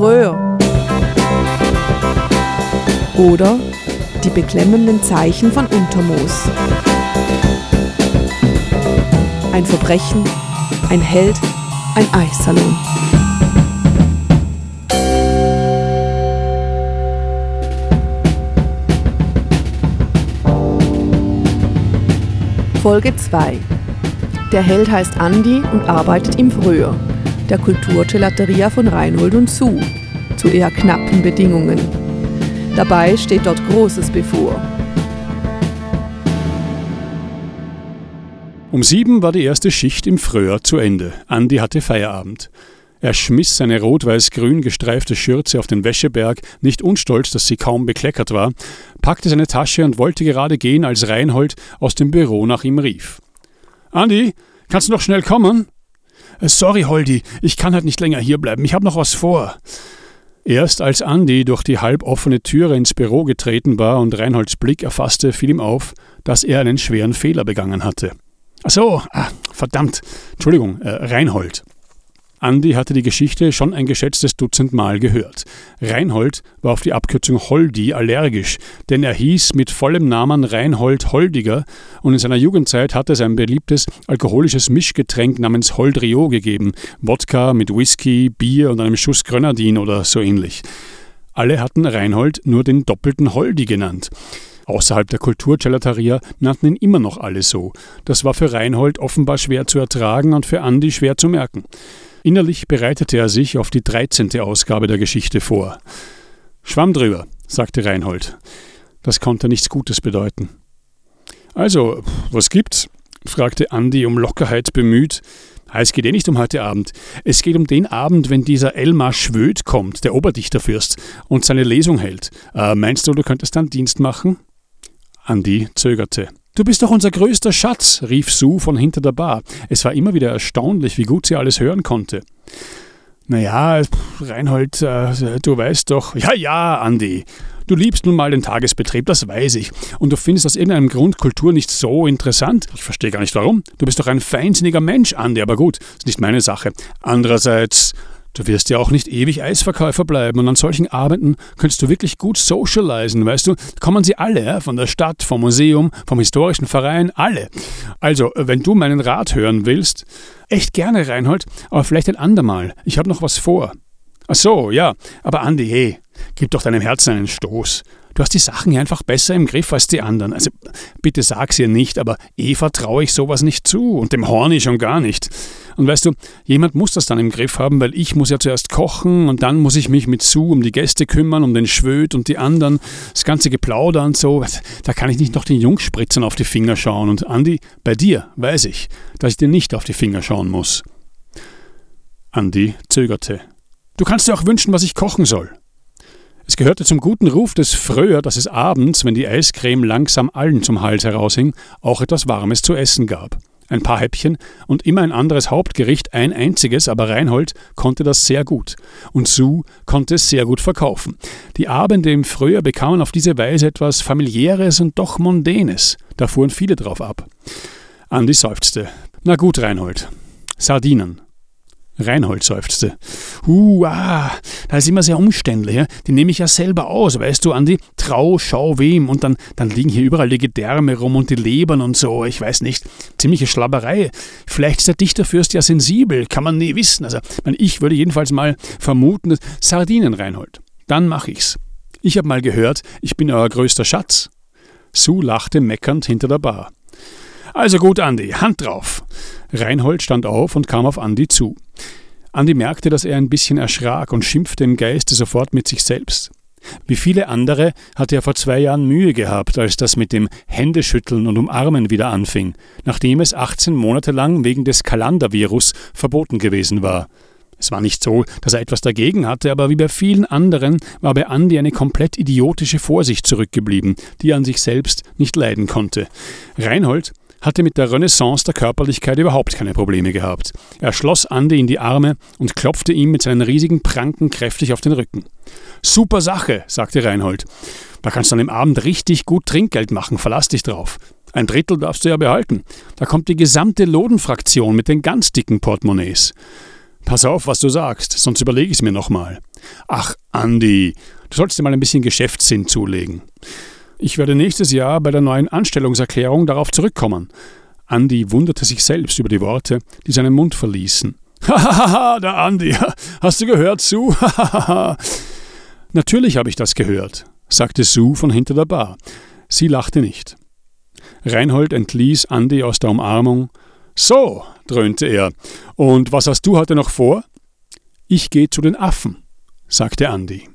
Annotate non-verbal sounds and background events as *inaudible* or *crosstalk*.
früher. Oder die beklemmenden Zeichen von Untermoos. Ein Verbrechen, ein Held, ein Eissalon. Folge 2 Der Held heißt Andi und arbeitet im Früher, der Kulturgelateria von Reinhold und Sue, zu eher knappen Bedingungen. Dabei steht dort Großes bevor. Um sieben war die erste Schicht im Fröhr zu Ende. Andi hatte Feierabend. Er schmiss seine rot-weiß-grün gestreifte Schürze auf den Wäscheberg, nicht unstolz, dass sie kaum bekleckert war, packte seine Tasche und wollte gerade gehen, als Reinhold aus dem Büro nach ihm rief. Andi, kannst du noch schnell kommen? Äh, sorry, Holdi, ich kann halt nicht länger hierbleiben, ich habe noch was vor. Erst als Andi durch die halboffene Türe ins Büro getreten war und Reinholds Blick erfasste, fiel ihm auf, dass er einen schweren Fehler begangen hatte. Ach so, ah, verdammt, Entschuldigung, äh, Reinhold. Andi hatte die Geschichte schon ein geschätztes Dutzend Mal gehört. Reinhold war auf die Abkürzung Holdi allergisch, denn er hieß mit vollem Namen Reinhold Holdiger und in seiner Jugendzeit hatte es ein beliebtes alkoholisches Mischgetränk namens Holdrio gegeben, Wodka mit Whisky, Bier und einem Schuss Grenadin oder so ähnlich. Alle hatten Reinhold nur den doppelten Holdi genannt. Außerhalb der Kulturgelateria nannten ihn immer noch alle so. Das war für Reinhold offenbar schwer zu ertragen und für Andi schwer zu merken. Innerlich bereitete er sich auf die 13. Ausgabe der Geschichte vor. Schwamm drüber, sagte Reinhold. Das konnte nichts Gutes bedeuten. Also, was gibt's? fragte Andi um Lockerheit bemüht. Es geht eh nicht um heute Abend. Es geht um den Abend, wenn dieser Elmar Schwöd kommt, der Oberdichterfürst, und seine Lesung hält. Äh, meinst du, du könntest dann Dienst machen? Andi zögerte. Du bist doch unser größter Schatz, rief Sue von hinter der Bar. Es war immer wieder erstaunlich, wie gut sie alles hören konnte. Naja, Reinhold, äh, du weißt doch. Ja, ja, Andi. Du liebst nun mal den Tagesbetrieb, das weiß ich. Und du findest aus irgendeinem Grund Kultur nicht so interessant. Ich verstehe gar nicht warum. Du bist doch ein feinsinniger Mensch, Andi, aber gut, ist nicht meine Sache. Andererseits, Du wirst ja auch nicht ewig Eisverkäufer bleiben und an solchen Abenden könntest du wirklich gut socialisen, weißt du? Kommen sie alle, von der Stadt, vom Museum, vom historischen Verein, alle. Also, wenn du meinen Rat hören willst, echt gerne, Reinhold, aber vielleicht ein andermal. Ich habe noch was vor. Ach so, ja, aber Andi, hey, gib doch deinem Herzen einen Stoß. Du hast die Sachen ja einfach besser im Griff als die anderen. Also bitte sag's ihr nicht, aber Eva traue ich sowas nicht zu und dem Horni schon gar nicht. Und weißt du, jemand muss das dann im Griff haben, weil ich muss ja zuerst kochen und dann muss ich mich mit Sue um die Gäste kümmern, um den Schwöd und die anderen, das ganze Geplauder und so. Da kann ich nicht noch den Jungspritzern auf die Finger schauen. Und Andi, bei dir weiß ich, dass ich dir nicht auf die Finger schauen muss. Andi zögerte. Du kannst dir auch wünschen, was ich kochen soll. Es gehörte zum guten Ruf des Fröher, dass es abends, wenn die Eiscreme langsam allen zum Hals heraushing, auch etwas Warmes zu essen gab ein paar Häppchen und immer ein anderes Hauptgericht, ein einziges, aber Reinhold konnte das sehr gut. Und Sue konnte es sehr gut verkaufen. Die Abende im Frühjahr bekamen auf diese Weise etwas familiäres und doch mondänes. Da fuhren viele drauf ab. Andi seufzte. Na gut, Reinhold. Sardinen. Reinhold seufzte. Ah, das ist immer sehr umständlich. Ja? Die nehme ich ja selber aus, weißt du, Andi? Trau, schau wem. Und dann, dann liegen hier überall die Gedärme rum und die Lebern und so. Ich weiß nicht. Ziemliche Schlabberei. Vielleicht ist der Dichterfürst ja sensibel. Kann man nie wissen. Also, ich würde jedenfalls mal vermuten, Sardinen, Reinhold. Dann mach ich's. Ich habe mal gehört, ich bin euer größter Schatz. Sue lachte meckernd hinter der Bar. Also gut, Andi, Hand drauf. Reinhold stand auf und kam auf Andi zu. Andi merkte, dass er ein bisschen erschrak und schimpfte im Geiste sofort mit sich selbst. Wie viele andere hatte er vor zwei Jahren Mühe gehabt, als das mit dem Händeschütteln und Umarmen wieder anfing, nachdem es 18 Monate lang wegen des Kalandervirus verboten gewesen war. Es war nicht so, dass er etwas dagegen hatte, aber wie bei vielen anderen war bei Andi eine komplett idiotische Vorsicht zurückgeblieben, die er an sich selbst nicht leiden konnte. Reinhold hatte mit der Renaissance der Körperlichkeit überhaupt keine Probleme gehabt. Er schloss Andi in die Arme und klopfte ihm mit seinen riesigen Pranken kräftig auf den Rücken. Super Sache, sagte Reinhold. Da kannst du an dem Abend richtig gut Trinkgeld machen, verlass dich drauf. Ein Drittel darfst du ja behalten. Da kommt die gesamte Lodenfraktion mit den ganz dicken Portemonnaies. Pass auf, was du sagst, sonst überlege ich es mir nochmal. Ach, Andi, du sollst dir mal ein bisschen Geschäftssinn zulegen. Ich werde nächstes Jahr bei der neuen Anstellungserklärung darauf zurückkommen. Andi wunderte sich selbst über die Worte, die seinen Mund verließen. *laughs* Hahaha, der Andi. Hast du gehört, Sue? Natürlich habe ich das gehört, sagte Sue von hinter der Bar. Sie lachte nicht. Reinhold entließ Andi aus der Umarmung. So, dröhnte er. Und was hast du heute noch vor? Ich gehe zu den Affen, sagte Andi.